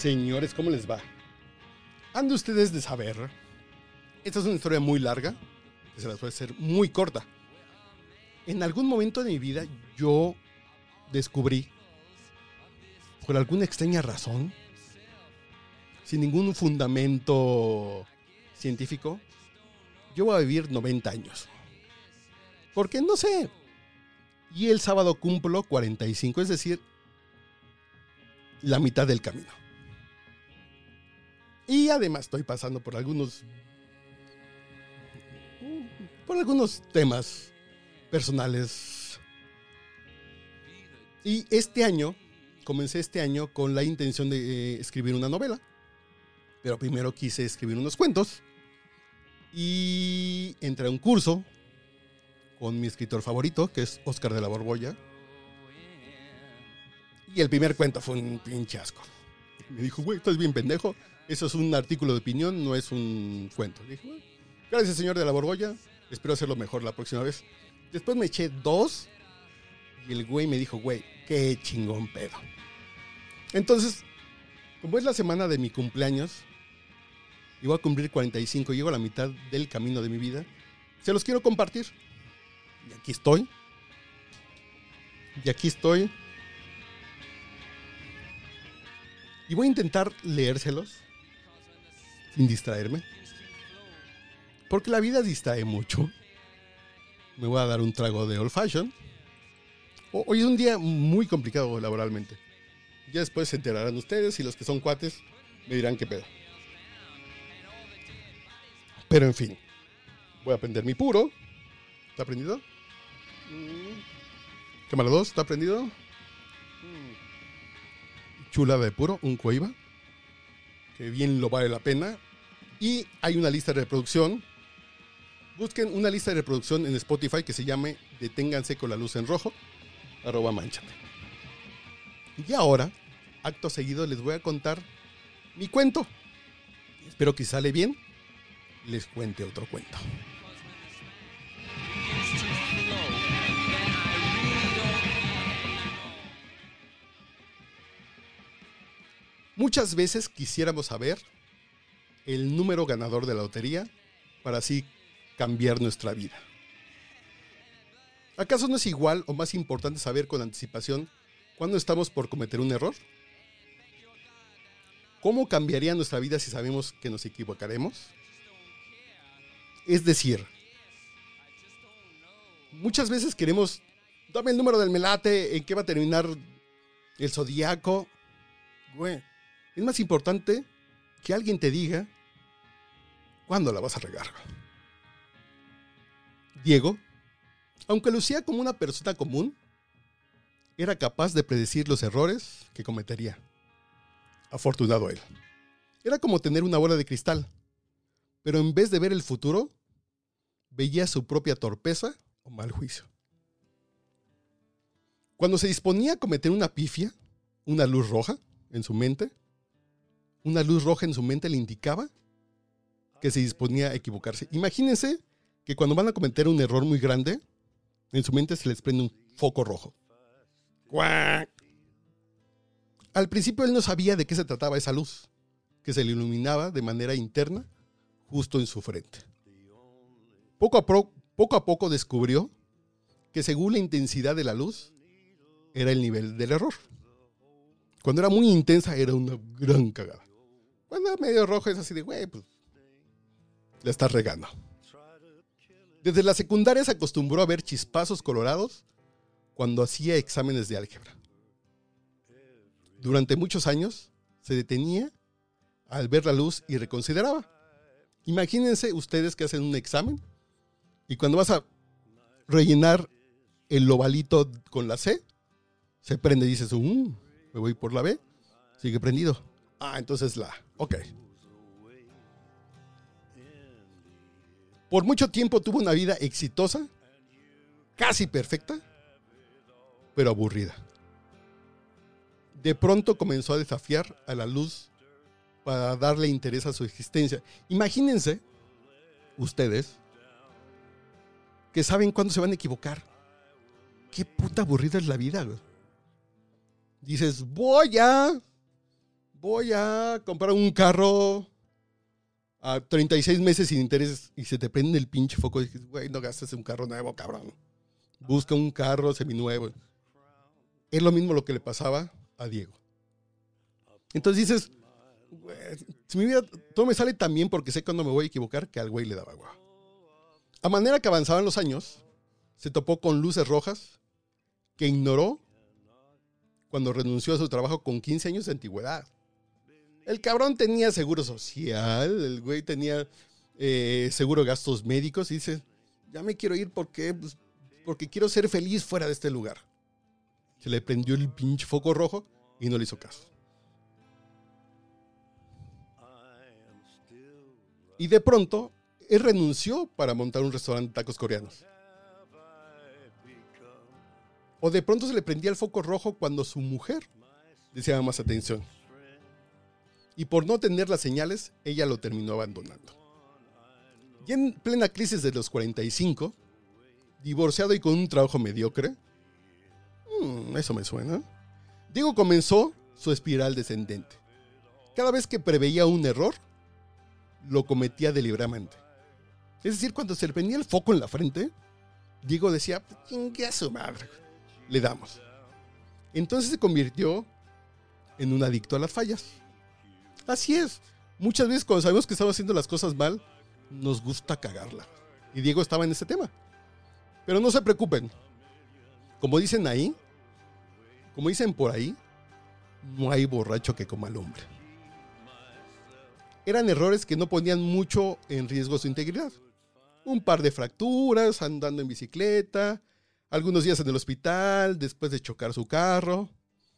Señores, ¿cómo les va? Han de ustedes de saber. Esta es una historia muy larga, que se las a hacer muy corta. En algún momento de mi vida yo descubrí, por alguna extraña razón, sin ningún fundamento científico, yo voy a vivir 90 años. Porque no sé. Y el sábado cumplo 45, es decir, la mitad del camino. Y además estoy pasando por algunos. por algunos temas personales. Y este año, comencé este año con la intención de eh, escribir una novela. Pero primero quise escribir unos cuentos. Y entré a un curso con mi escritor favorito, que es Oscar de la Borbolla. Y el primer cuento fue un pinche asco. Me dijo, güey, estás bien pendejo. Eso es un artículo de opinión, no es un cuento. Dije, bueno, gracias, señor de la Borbolla. Espero hacerlo mejor la próxima vez. Después me eché dos. Y el güey me dijo, güey, qué chingón pedo. Entonces, como es la semana de mi cumpleaños, y voy a cumplir 45, llego a la mitad del camino de mi vida, se los quiero compartir. Y aquí estoy. Y aquí estoy. Y voy a intentar leérselos sin distraerme. Porque la vida distrae mucho. Me voy a dar un trago de old fashion. Hoy es un día muy complicado laboralmente. Ya después se enterarán ustedes y los que son cuates me dirán qué pedo. Pero en fin, voy a prender mi puro. ¿Está prendido? Mm. Cámara 2, ¿está prendido? Mm. Chula de puro, un coiba. Que bien lo vale la pena. Y hay una lista de reproducción. Busquen una lista de reproducción en Spotify que se llame Deténganse con la luz en rojo. Arroba manchate. Y ahora, acto seguido, les voy a contar mi cuento. Espero que sale bien. Les cuente otro cuento. Muchas veces quisiéramos saber el número ganador de la lotería para así cambiar nuestra vida. ¿Acaso no es igual o más importante saber con anticipación cuándo estamos por cometer un error? ¿Cómo cambiaría nuestra vida si sabemos que nos equivocaremos? Es decir, muchas veces queremos, dame el número del melate, en qué va a terminar el zodiaco. Güey, es más importante que alguien te diga cuándo la vas a regar. Diego, aunque lucía como una persona común, era capaz de predecir los errores que cometería. Afortunado él. Era como tener una bola de cristal, pero en vez de ver el futuro, veía su propia torpeza o mal juicio. Cuando se disponía a cometer una pifia, una luz roja en su mente, una luz roja en su mente le indicaba que se disponía a equivocarse. Imagínense que cuando van a cometer un error muy grande, en su mente se les prende un foco rojo. Al principio él no sabía de qué se trataba esa luz, que se le iluminaba de manera interna justo en su frente. Poco a, poco, a poco descubrió que según la intensidad de la luz, era el nivel del error. Cuando era muy intensa, era una gran cagada. Cuando medio rojo, es así de, güey, pues, la estás regando. Desde la secundaria se acostumbró a ver chispazos colorados cuando hacía exámenes de álgebra. Durante muchos años se detenía al ver la luz y reconsideraba. Imagínense ustedes que hacen un examen y cuando vas a rellenar el ovalito con la C, se prende y dices, um, me voy por la B, sigue prendido. Ah, entonces la. Ok. Por mucho tiempo tuvo una vida exitosa, casi perfecta, pero aburrida. De pronto comenzó a desafiar a la luz para darle interés a su existencia. Imagínense, ustedes, que saben cuándo se van a equivocar. Qué puta aburrida es la vida. Dices, voy a. Voy a comprar un carro a 36 meses sin interés y se te prende el pinche foco y dices, güey, no gastes un carro nuevo, cabrón. Busca un carro seminuevo. Es lo mismo lo que le pasaba a Diego. Entonces dices, güey, mi vida todo me sale tan bien porque sé cuándo me voy a equivocar que al güey le daba agua. A manera que avanzaban los años, se topó con luces rojas que ignoró cuando renunció a su trabajo con 15 años de antigüedad. El cabrón tenía seguro social, el güey tenía eh, seguro gastos médicos y dice, ya me quiero ir porque, pues, porque quiero ser feliz fuera de este lugar. Se le prendió el pinche foco rojo y no le hizo caso. Y de pronto, él renunció para montar un restaurante de tacos coreanos. O de pronto se le prendía el foco rojo cuando su mujer deseaba más atención. Y por no tener las señales, ella lo terminó abandonando. Y en plena crisis de los 45, divorciado y con un trabajo mediocre, mm, eso me suena, Diego comenzó su espiral descendente. Cada vez que preveía un error, lo cometía deliberadamente. Es decir, cuando se le prendía el foco en la frente, Diego decía, ¿qué a su madre? Le damos. Entonces se convirtió en un adicto a las fallas. Así es. Muchas veces cuando sabemos que estamos haciendo las cosas mal, nos gusta cagarla. Y Diego estaba en ese tema. Pero no se preocupen. Como dicen ahí, como dicen por ahí, no hay borracho que coma al hombre. Eran errores que no ponían mucho en riesgo su integridad. Un par de fracturas, andando en bicicleta, algunos días en el hospital después de chocar su carro,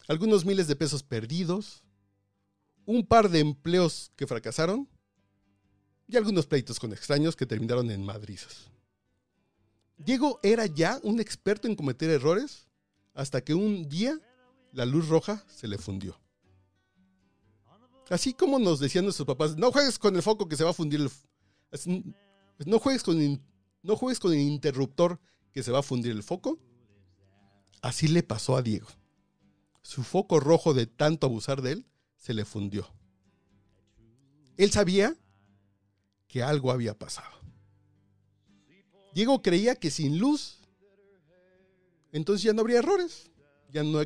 algunos miles de pesos perdidos, un par de empleos que fracasaron y algunos pleitos con extraños que terminaron en madrizas. Diego era ya un experto en cometer errores hasta que un día la luz roja se le fundió. Así como nos decían nuestros papás, no juegues con el foco que se va a fundir el... No juegues con, no juegues con el interruptor que se va a fundir el foco. Así le pasó a Diego. Su foco rojo de tanto abusar de él se le fundió. Él sabía que algo había pasado. Diego creía que sin luz, entonces ya no habría errores. Ya no,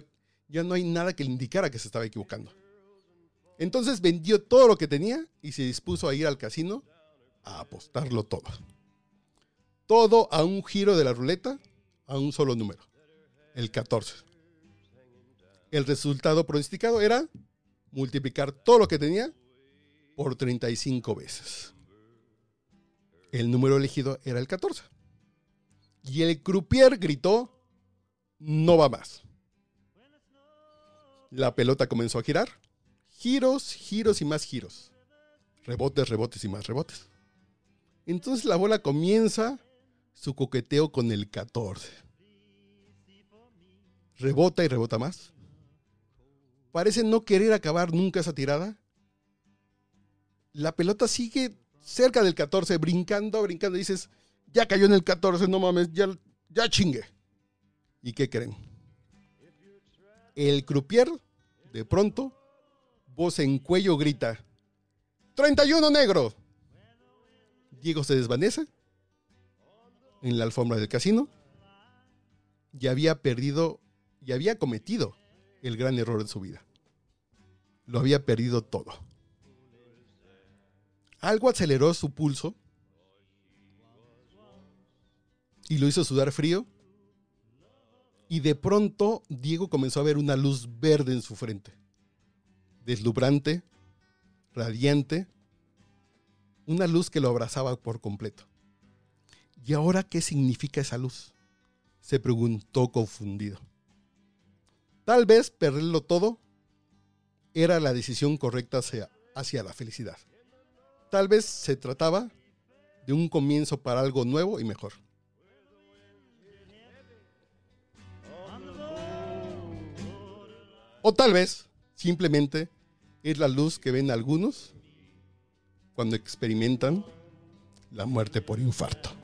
ya no hay nada que le indicara que se estaba equivocando. Entonces vendió todo lo que tenía y se dispuso a ir al casino a apostarlo todo. Todo a un giro de la ruleta, a un solo número, el 14. El resultado pronosticado era multiplicar todo lo que tenía por 35 veces. El número elegido era el 14. Y el croupier gritó, no va más. La pelota comenzó a girar. Giros, giros y más giros. Rebotes, rebotes y más rebotes. Entonces la bola comienza su coqueteo con el 14. Rebota y rebota más. Parece no querer acabar nunca esa tirada. La pelota sigue cerca del 14, brincando, brincando. dices, ya cayó en el 14, no mames, ya, ya chingue. ¿Y qué creen? El croupier, de pronto, voz en cuello grita, 31 negro. Diego se desvanece en la alfombra del casino y había perdido y había cometido el gran error de su vida. Lo había perdido todo. Algo aceleró su pulso y lo hizo sudar frío. Y de pronto Diego comenzó a ver una luz verde en su frente. Deslumbrante, radiante, una luz que lo abrazaba por completo. ¿Y ahora qué significa esa luz? Se preguntó confundido. Tal vez perderlo todo era la decisión correcta hacia, hacia la felicidad. Tal vez se trataba de un comienzo para algo nuevo y mejor. O tal vez simplemente es la luz que ven algunos cuando experimentan la muerte por infarto.